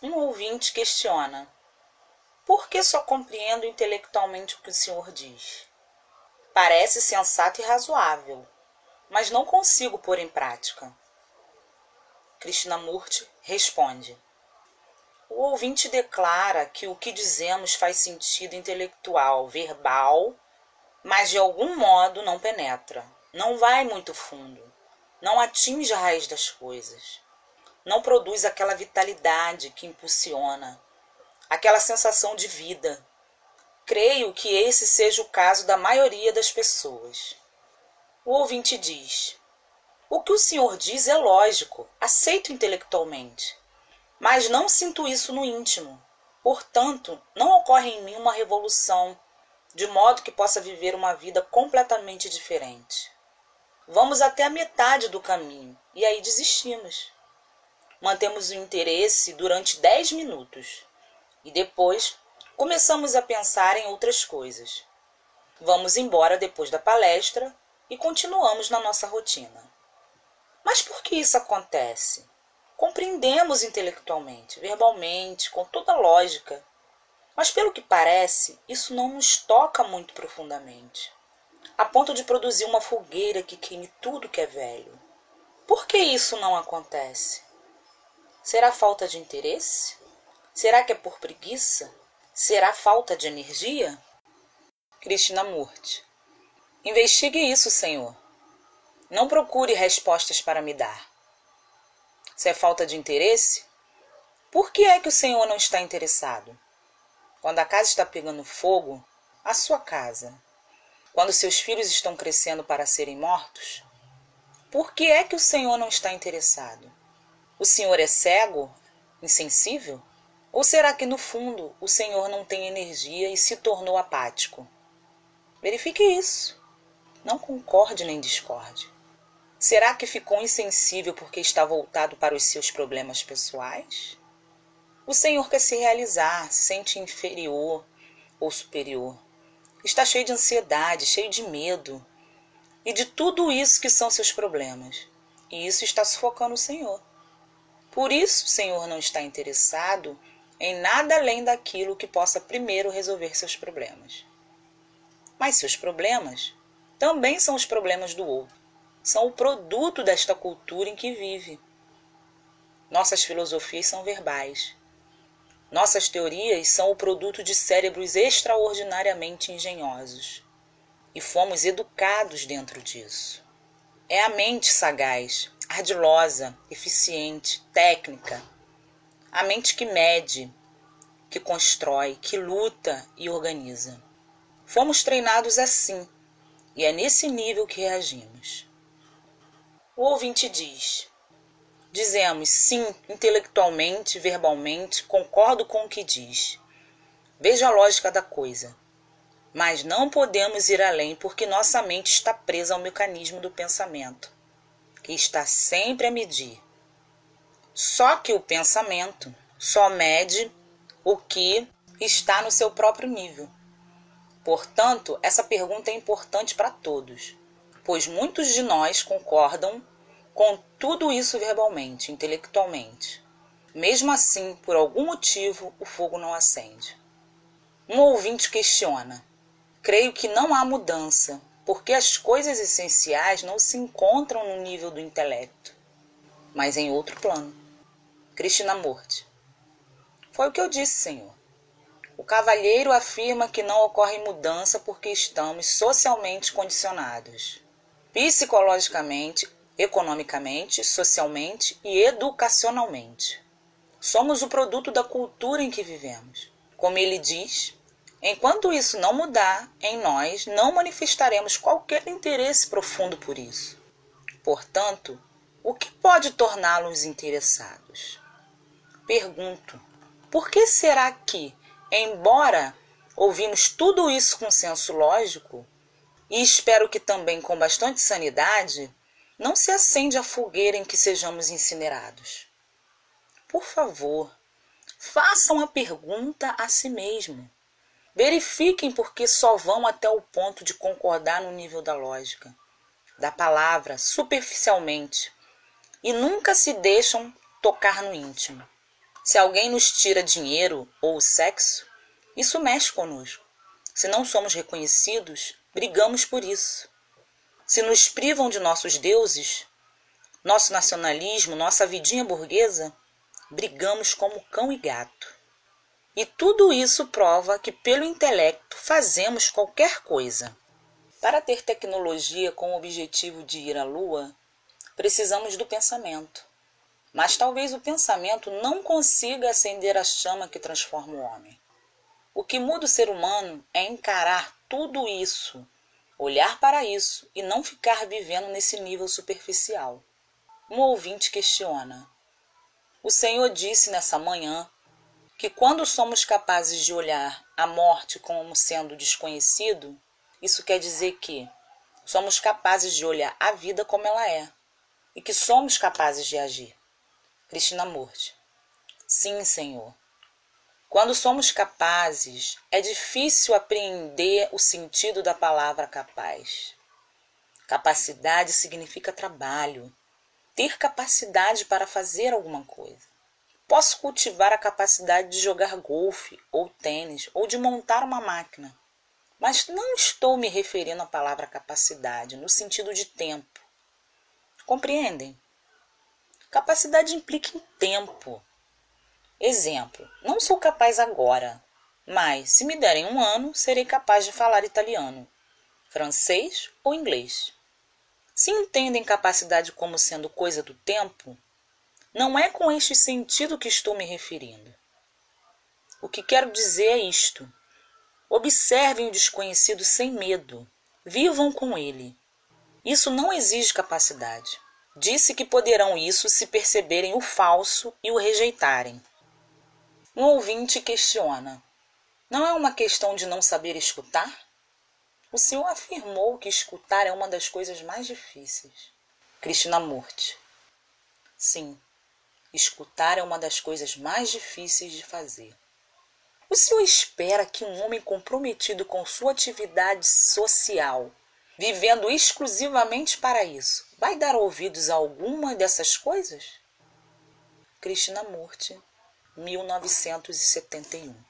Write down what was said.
Um ouvinte questiona: Por que só compreendo intelectualmente o que o senhor diz? Parece sensato e razoável, mas não consigo pôr em prática. Krishnamurti responde: O ouvinte declara que o que dizemos faz sentido intelectual, verbal, mas de algum modo não penetra, não vai muito fundo, não atinge a raiz das coisas não produz aquela vitalidade que impulsiona, aquela sensação de vida. Creio que esse seja o caso da maioria das pessoas. O ouvinte diz: O que o senhor diz é lógico, aceito intelectualmente, mas não sinto isso no íntimo. Portanto, não ocorre em mim uma revolução, de modo que possa viver uma vida completamente diferente. Vamos até a metade do caminho e aí desistimos mantemos o interesse durante 10 minutos e depois começamos a pensar em outras coisas. Vamos embora depois da palestra e continuamos na nossa rotina. Mas por que isso acontece? Compreendemos intelectualmente, verbalmente, com toda lógica, mas pelo que parece, isso não nos toca muito profundamente, a ponto de produzir uma fogueira que queime tudo que é velho. Por que isso não acontece? Será falta de interesse? Será que é por preguiça? Será falta de energia? Krishnamurti. Investigue isso, Senhor. Não procure respostas para me dar. Se é falta de interesse, por que é que o Senhor não está interessado? Quando a casa está pegando fogo, a sua casa. Quando seus filhos estão crescendo para serem mortos, por que é que o Senhor não está interessado? O Senhor é cego, insensível? Ou será que no fundo o Senhor não tem energia e se tornou apático? Verifique isso. Não concorde nem discorde. Será que ficou insensível porque está voltado para os seus problemas pessoais? O Senhor quer se realizar, se sente inferior ou superior. Está cheio de ansiedade, cheio de medo e de tudo isso que são seus problemas. E isso está sufocando o Senhor. Por isso, o Senhor não está interessado em nada além daquilo que possa primeiro resolver seus problemas. Mas seus problemas também são os problemas do outro, são o produto desta cultura em que vive. Nossas filosofias são verbais. Nossas teorias são o produto de cérebros extraordinariamente engenhosos. E fomos educados dentro disso. É a mente sagaz, ardilosa, eficiente, técnica. A mente que mede, que constrói, que luta e organiza. Fomos treinados assim, e é nesse nível que reagimos. O ouvinte diz: Dizemos sim, intelectualmente, verbalmente, concordo com o que diz. Veja a lógica da coisa. Mas não podemos ir além porque nossa mente está presa ao mecanismo do pensamento que está sempre a medir. Só que o pensamento só mede o que está no seu próprio nível. Portanto, essa pergunta é importante para todos, pois muitos de nós concordam com tudo isso verbalmente, intelectualmente. Mesmo assim, por algum motivo, o fogo não acende. Um ouvinte questiona: Creio que não há mudança, porque as coisas essenciais não se encontram no nível do intelecto, mas em outro plano. Krishnamurti. Foi o que eu disse, Senhor. O cavalheiro afirma que não ocorre mudança porque estamos socialmente condicionados, psicologicamente, economicamente, socialmente e educacionalmente. Somos o produto da cultura em que vivemos. Como ele diz, Enquanto isso não mudar em nós, não manifestaremos qualquer interesse profundo por isso. Portanto, o que pode torná-los interessados? Pergunto: por que será que, embora ouvimos tudo isso com senso lógico, e espero que também com bastante sanidade, não se acende a fogueira em que sejamos incinerados? Por favor, façam a pergunta a si mesmo. Verifiquem porque só vão até o ponto de concordar no nível da lógica, da palavra, superficialmente, e nunca se deixam tocar no íntimo. Se alguém nos tira dinheiro ou sexo, isso mexe conosco. Se não somos reconhecidos, brigamos por isso. Se nos privam de nossos deuses, nosso nacionalismo, nossa vidinha burguesa, brigamos como cão e gato. E tudo isso prova que, pelo intelecto, fazemos qualquer coisa. Para ter tecnologia com o objetivo de ir à Lua, precisamos do pensamento. Mas talvez o pensamento não consiga acender a chama que transforma o homem. O que muda o ser humano é encarar tudo isso, olhar para isso e não ficar vivendo nesse nível superficial. Um ouvinte questiona: O Senhor disse nessa manhã que quando somos capazes de olhar a morte como sendo desconhecido, isso quer dizer que somos capazes de olhar a vida como ela é e que somos capazes de agir. Krishnamurti. Sim, Senhor. Quando somos capazes, é difícil apreender o sentido da palavra capaz. Capacidade significa trabalho, ter capacidade para fazer alguma coisa. Posso cultivar a capacidade de jogar golfe ou tênis ou de montar uma máquina. Mas não estou me referindo à palavra capacidade no sentido de tempo. Compreendem? Capacidade implica em tempo. Exemplo: não sou capaz agora, mas se me derem um ano, serei capaz de falar italiano, francês ou inglês. Se entendem capacidade como sendo coisa do tempo, não é com este sentido que estou me referindo. O que quero dizer é isto: observem o desconhecido sem medo, vivam com ele. Isso não exige capacidade. Disse que poderão isso se perceberem o falso e o rejeitarem. Um ouvinte questiona: não é uma questão de não saber escutar? O senhor afirmou que escutar é uma das coisas mais difíceis. Krishnamurti. Sim, Escutar é uma das coisas mais difíceis de fazer. O senhor espera que um homem comprometido com sua atividade social, vivendo exclusivamente para isso, vai dar ouvidos a alguma dessas coisas? Krishnamurti, 1971